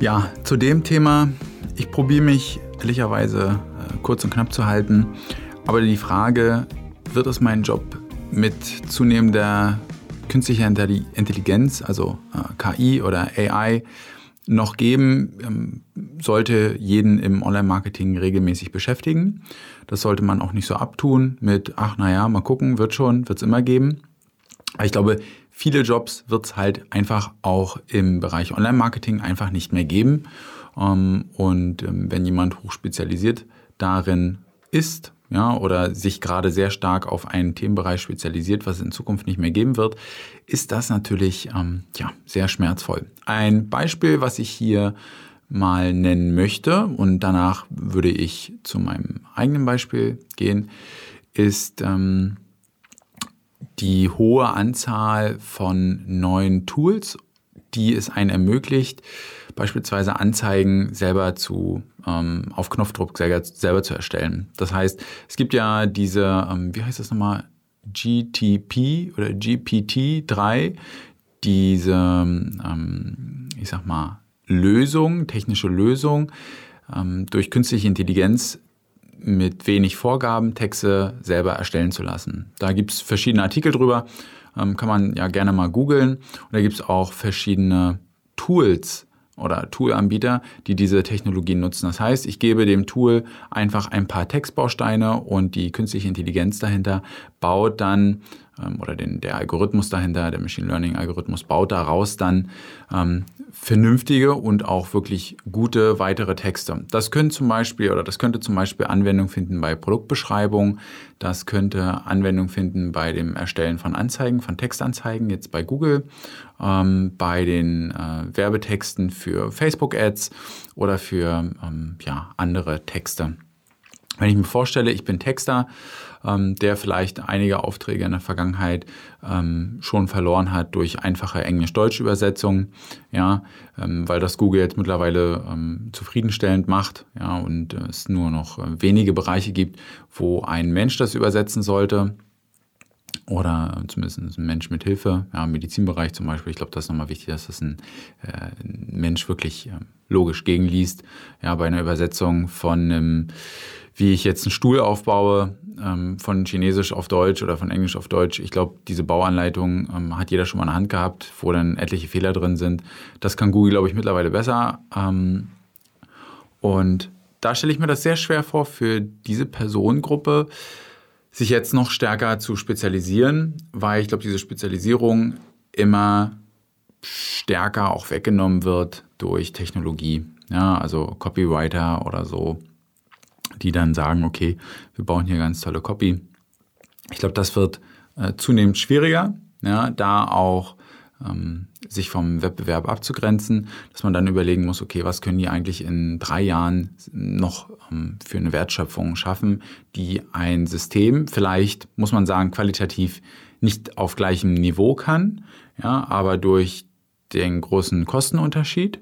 Ja, zu dem Thema, ich probiere mich ehrlicherweise äh, kurz und knapp zu halten, aber die Frage, wird es meinen Job mit zunehmender künstlicher Intelligenz, also äh, KI oder AI, noch geben, ähm, sollte jeden im Online-Marketing regelmäßig beschäftigen. Das sollte man auch nicht so abtun mit, ach naja, mal gucken, wird schon, wird es immer geben. Ich glaube, viele Jobs wird es halt einfach auch im Bereich Online-Marketing einfach nicht mehr geben. Ähm, und ähm, wenn jemand hochspezialisiert darin ist, ja, oder sich gerade sehr stark auf einen Themenbereich spezialisiert, was es in Zukunft nicht mehr geben wird, ist das natürlich ähm, ja, sehr schmerzvoll. Ein Beispiel, was ich hier mal nennen möchte und danach würde ich zu meinem eigenen Beispiel gehen, ist ähm, die hohe Anzahl von neuen Tools, die es einen ermöglicht, beispielsweise Anzeigen selber zu ähm, auf Knopfdruck selber, selber, zu erstellen. Das heißt, es gibt ja diese, ähm, wie heißt das nochmal, GTP oder GPT-3, diese, ähm, ich sag mal, Lösung, technische Lösung, ähm, durch künstliche Intelligenz mit wenig Vorgaben Texte selber erstellen zu lassen. Da gibt es verschiedene Artikel drüber, ähm, kann man ja gerne mal googeln. Und da gibt es auch verschiedene Tools, oder Toolanbieter, die diese Technologien nutzen. Das heißt, ich gebe dem Tool einfach ein paar Textbausteine und die künstliche Intelligenz dahinter baut dann oder den, der Algorithmus dahinter, der Machine Learning Algorithmus baut daraus dann ähm, vernünftige und auch wirklich gute weitere Texte. Das können zum Beispiel oder das könnte zum Beispiel Anwendung finden bei Produktbeschreibungen. Das könnte Anwendung finden bei dem Erstellen von Anzeigen, von Textanzeigen jetzt bei Google, ähm, bei den äh, Werbetexten für Facebook Ads oder für ähm, ja, andere Texte. Wenn ich mir vorstelle, ich bin Texter, ähm, der vielleicht einige Aufträge in der Vergangenheit ähm, schon verloren hat durch einfache Englisch-Deutsch-Übersetzungen, ja, ähm, weil das Google jetzt mittlerweile ähm, zufriedenstellend macht, ja, und es nur noch äh, wenige Bereiche gibt, wo ein Mensch das übersetzen sollte oder zumindest ein Mensch mit Hilfe, ja, im Medizinbereich zum Beispiel. Ich glaube, das ist nochmal wichtig, dass das ein, äh, ein Mensch wirklich äh, logisch gegenliest. Ja, bei einer Übersetzung von einem wie ich jetzt einen Stuhl aufbaue, ähm, von Chinesisch auf Deutsch oder von Englisch auf Deutsch. Ich glaube, diese Bauanleitung ähm, hat jeder schon mal in der Hand gehabt, wo dann etliche Fehler drin sind. Das kann Google, glaube ich, mittlerweile besser. Ähm, und da stelle ich mir das sehr schwer vor, für diese Personengruppe sich jetzt noch stärker zu spezialisieren, weil ich glaube, diese Spezialisierung immer stärker auch weggenommen wird durch Technologie. Ja, also Copywriter oder so die dann sagen, okay, wir bauen hier ganz tolle Copy. Ich glaube, das wird äh, zunehmend schwieriger, ja, da auch ähm, sich vom Wettbewerb abzugrenzen, dass man dann überlegen muss, okay, was können die eigentlich in drei Jahren noch ähm, für eine Wertschöpfung schaffen, die ein System vielleicht, muss man sagen, qualitativ nicht auf gleichem Niveau kann, ja, aber durch den großen Kostenunterschied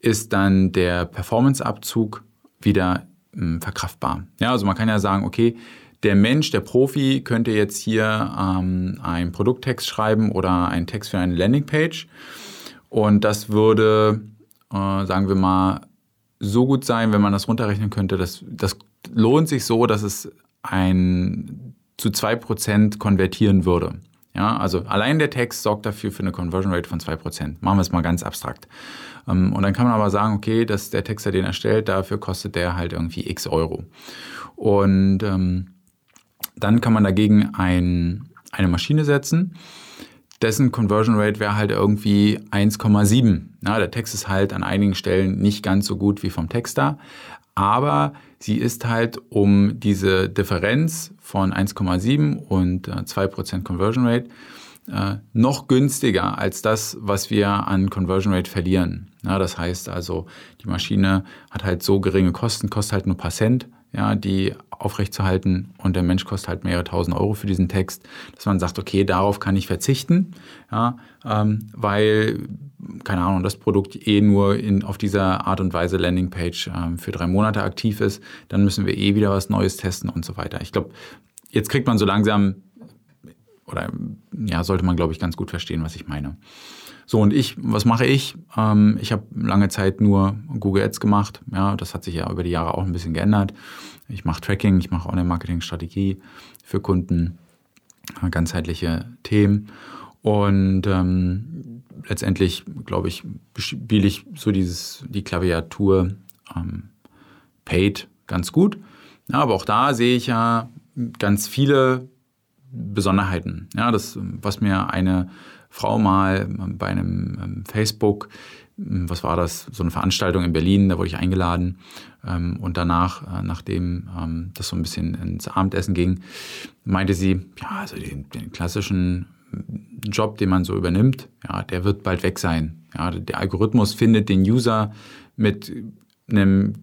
ist dann der Performanceabzug wieder ähm, verkraftbar. Ja, also man kann ja sagen, okay, der Mensch, der Profi könnte jetzt hier ähm, einen Produkttext schreiben oder einen Text für eine Landingpage und das würde, äh, sagen wir mal, so gut sein, wenn man das runterrechnen könnte, dass das lohnt sich so, dass es ein zu 2% konvertieren würde. Ja, also allein der Text sorgt dafür für eine Conversion Rate von 2%. Machen wir es mal ganz abstrakt. Ähm, und dann kann man aber sagen, okay, dass der Texter den erstellt, dafür kostet der halt irgendwie x Euro. Und ähm, dann kann man dagegen ein, eine Maschine setzen, dessen Conversion Rate wäre halt irgendwie 1,7. Ja, der Text ist halt an einigen Stellen nicht ganz so gut wie vom Texter, aber sie ist halt um diese Differenz von 1,7 und 2% äh, Conversion Rate äh, noch günstiger als das, was wir an Conversion Rate verlieren. Ja, das heißt also, die Maschine hat halt so geringe Kosten, kostet halt nur ein paar Cent, ja, die aufrechtzuerhalten und der Mensch kostet halt mehrere tausend Euro für diesen Text, dass man sagt, okay, darauf kann ich verzichten, ja, ähm, weil, keine Ahnung, das Produkt eh nur in, auf dieser Art und Weise Landingpage ähm, für drei Monate aktiv ist, dann müssen wir eh wieder was Neues testen und so weiter. Ich glaube, jetzt kriegt man so langsam oder ja, sollte man, glaube ich, ganz gut verstehen, was ich meine. So, und ich, was mache ich? Ähm, ich habe lange Zeit nur Google Ads gemacht. Ja, das hat sich ja über die Jahre auch ein bisschen geändert. Ich mache Tracking, ich mache Online-Marketing-Strategie für Kunden, äh, ganzheitliche Themen. Und ähm, letztendlich, glaube ich, spiele ich so dieses, die Klaviatur ähm, Paid ganz gut. Ja, aber auch da sehe ich ja ganz viele Besonderheiten. Ja, das, was mir eine Frau mal bei einem ähm, Facebook, ähm, was war das, so eine Veranstaltung in Berlin, da wurde ich eingeladen. Ähm, und danach, äh, nachdem das so ein bisschen ins Abendessen ging, meinte sie, ja, also den, den klassischen Job, den man so übernimmt, ja, der wird bald weg sein. Ja, der Algorithmus findet den User mit einem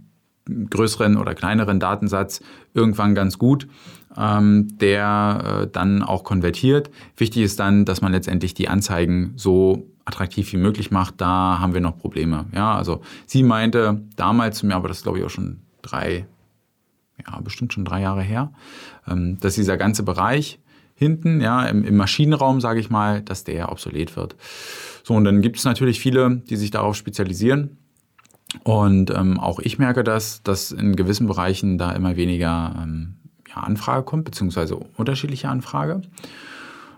größeren oder kleineren Datensatz irgendwann ganz gut, ähm, der äh, dann auch konvertiert. Wichtig ist dann, dass man letztendlich die Anzeigen so attraktiv wie möglich macht. Da haben wir noch Probleme. Ja, also sie meinte damals zu mir, aber das glaube ich auch schon drei, ja, bestimmt schon drei Jahre her, ähm, dass dieser ganze Bereich hinten, ja, im, im Maschinenraum, sage ich mal, dass der obsolet wird. So, und dann gibt es natürlich viele, die sich darauf spezialisieren. Und ähm, auch ich merke das, dass in gewissen Bereichen da immer weniger ähm, ja, Anfrage kommt, beziehungsweise unterschiedliche Anfrage.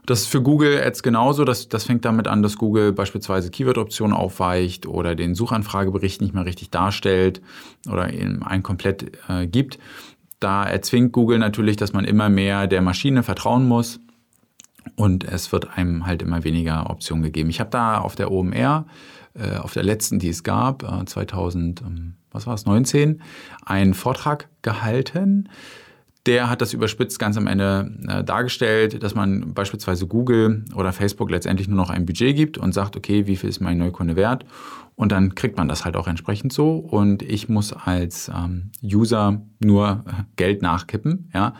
Das ist für Google Ads genauso. Das, das fängt damit an, dass Google beispielsweise Keyword-Optionen aufweicht oder den Suchanfragebericht nicht mehr richtig darstellt oder einen komplett äh, gibt. Da erzwingt Google natürlich, dass man immer mehr der Maschine vertrauen muss und es wird einem halt immer weniger Optionen gegeben. Ich habe da auf der OMR äh, auf der letzten, die es gab, 2000, äh, ähm, was war es, 19, einen Vortrag gehalten. Der hat das überspitzt ganz am Ende äh, dargestellt, dass man beispielsweise Google oder Facebook letztendlich nur noch ein Budget gibt und sagt, okay, wie viel ist mein Neukunde wert? Und dann kriegt man das halt auch entsprechend so. Und ich muss als ähm, User nur Geld nachkippen, ja.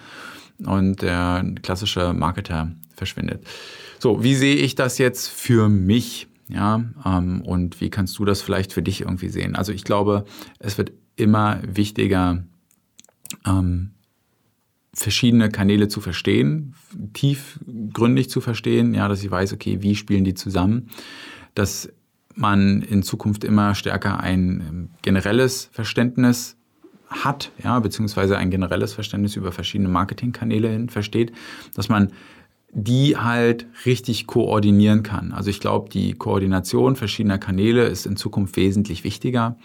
Und der klassische Marketer verschwindet. So, wie sehe ich das jetzt für mich? Ja, ähm, und wie kannst du das vielleicht für dich irgendwie sehen? Also ich glaube, es wird immer wichtiger, ähm, verschiedene Kanäle zu verstehen, tiefgründig zu verstehen, ja, dass ich weiß, okay, wie spielen die zusammen, dass man in Zukunft immer stärker ein ähm, generelles Verständnis hat, ja, beziehungsweise ein generelles Verständnis über verschiedene Marketingkanäle hin versteht, dass man die halt richtig koordinieren kann. Also ich glaube, die Koordination verschiedener Kanäle ist in Zukunft wesentlich wichtiger,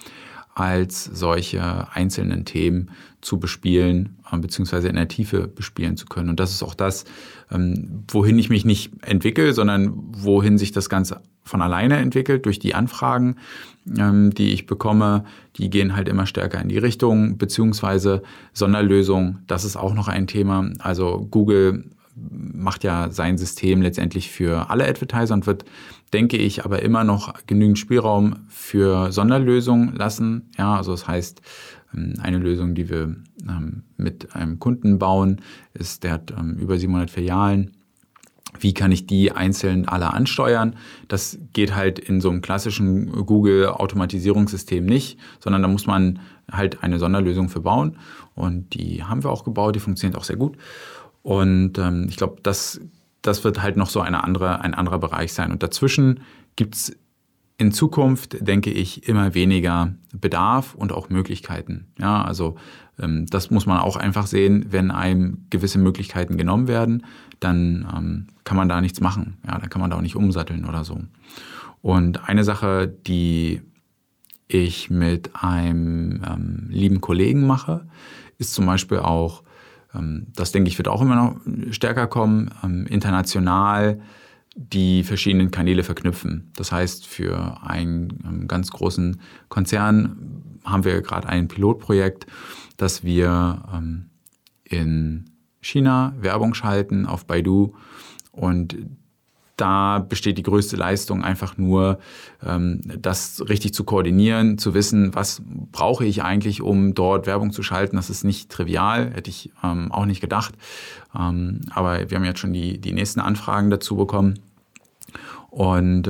als solche einzelnen Themen zu bespielen, äh, beziehungsweise in der Tiefe bespielen zu können. Und das ist auch das, ähm, wohin ich mich nicht entwickle, sondern wohin sich das Ganze von alleine entwickelt durch die Anfragen, ähm, die ich bekomme. Die gehen halt immer stärker in die Richtung, beziehungsweise Sonderlösungen. Das ist auch noch ein Thema. Also Google macht ja sein System letztendlich für alle Advertiser und wird, denke ich, aber immer noch genügend Spielraum für Sonderlösungen lassen. Ja, also das heißt, ähm, eine Lösung, die wir ähm, mit einem Kunden bauen, ist, der hat ähm, über 700 Filialen. Wie kann ich die einzeln alle ansteuern? Das geht halt in so einem klassischen Google-Automatisierungssystem nicht, sondern da muss man halt eine Sonderlösung für bauen. Und die haben wir auch gebaut, die funktioniert auch sehr gut. Und ähm, ich glaube, das, das wird halt noch so eine andere, ein anderer Bereich sein. Und dazwischen gibt's in Zukunft, denke ich, immer weniger Bedarf und auch Möglichkeiten. Ja, also ähm, das muss man auch einfach sehen, wenn einem gewisse Möglichkeiten genommen werden, dann ähm, kann man da nichts machen. Ja, dann kann man da auch nicht umsatteln oder so. Und eine Sache, die ich mit einem ähm, lieben Kollegen mache, ist zum Beispiel auch das denke ich wird auch immer noch stärker kommen, ähm, international die verschiedenen Kanäle verknüpfen. Das heißt, für einen ähm, ganz großen Konzern haben wir gerade ein Pilotprojekt, dass wir in China Werbung schalten auf Baidu und da besteht die größte Leistung einfach nur, ähm, das richtig zu koordinieren, zu wissen, was brauche ich eigentlich, um dort Werbung zu schalten. Das ist nicht trivial, hätte ich ähm, auch nicht gedacht. Ähm, aber wir haben jetzt schon die, die nächsten Anfragen dazu bekommen. Und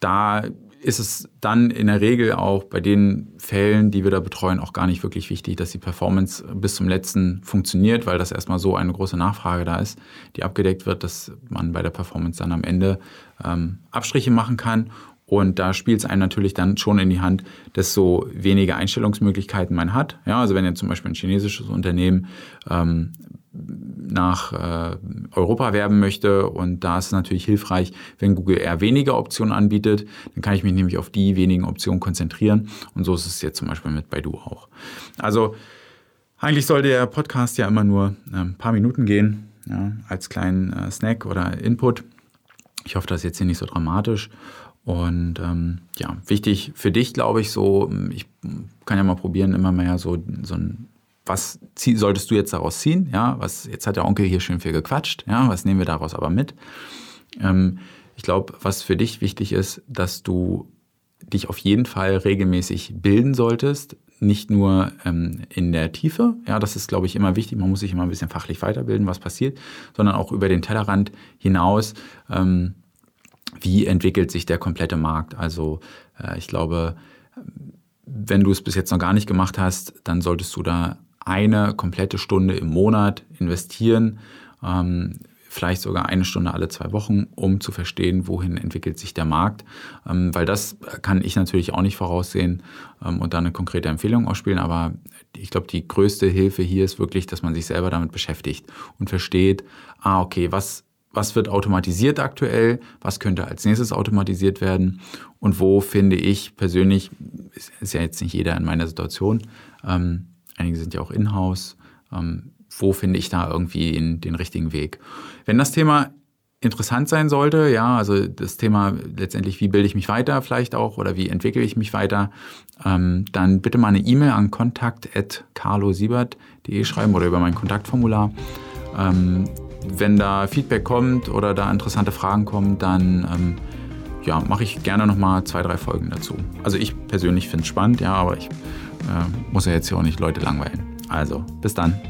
da ist es dann in der Regel auch bei den Fällen, die wir da betreuen, auch gar nicht wirklich wichtig, dass die Performance bis zum letzten funktioniert, weil das erstmal so eine große Nachfrage da ist, die abgedeckt wird, dass man bei der Performance dann am Ende ähm, Abstriche machen kann. Und da spielt es einem natürlich dann schon in die Hand, desto weniger Einstellungsmöglichkeiten man hat. Ja, also wenn jetzt zum Beispiel ein chinesisches Unternehmen ähm, nach äh, Europa werben möchte. Und da ist es natürlich hilfreich, wenn Google eher weniger Optionen anbietet. Dann kann ich mich nämlich auf die wenigen Optionen konzentrieren. Und so ist es jetzt zum Beispiel mit Baidu auch. Also eigentlich sollte der Podcast ja immer nur ein paar Minuten gehen, ja, als kleinen äh, Snack oder Input. Ich hoffe, das ist jetzt hier nicht so dramatisch. Und ähm, ja, wichtig für dich, glaube ich, so, ich kann ja mal probieren, immer mehr so, so ein was solltest du jetzt daraus ziehen? Ja, was, jetzt hat der Onkel hier schön viel gequatscht. Ja, was nehmen wir daraus aber mit? Ähm, ich glaube, was für dich wichtig ist, dass du dich auf jeden Fall regelmäßig bilden solltest, nicht nur ähm, in der Tiefe, ja, das ist, glaube ich, immer wichtig, man muss sich immer ein bisschen fachlich weiterbilden, was passiert, sondern auch über den Tellerrand hinaus, ähm, wie entwickelt sich der komplette Markt. Also äh, ich glaube, wenn du es bis jetzt noch gar nicht gemacht hast, dann solltest du da eine komplette Stunde im Monat investieren, ähm, vielleicht sogar eine Stunde alle zwei Wochen, um zu verstehen, wohin entwickelt sich der Markt. Ähm, weil das kann ich natürlich auch nicht voraussehen ähm, und da eine konkrete Empfehlung ausspielen. Aber ich glaube, die größte Hilfe hier ist wirklich, dass man sich selber damit beschäftigt und versteht, ah, okay, was, was wird automatisiert aktuell, was könnte als nächstes automatisiert werden und wo finde ich persönlich, ist ja jetzt nicht jeder in meiner Situation, ähm, einige sind ja auch in-house. Ähm, wo finde ich da irgendwie in den richtigen Weg? Wenn das Thema interessant sein sollte, ja, also das Thema letztendlich, wie bilde ich mich weiter vielleicht auch oder wie entwickle ich mich weiter, ähm, dann bitte mal eine E-Mail an kontakt.carlosiebert.de schreiben oder über mein Kontaktformular. Ähm, wenn da Feedback kommt oder da interessante Fragen kommen, dann ähm, ja, mache ich gerne nochmal zwei, drei Folgen dazu. Also ich persönlich finde es spannend, ja, aber ich muss ja jetzt hier auch nicht Leute langweilen. Also, bis dann.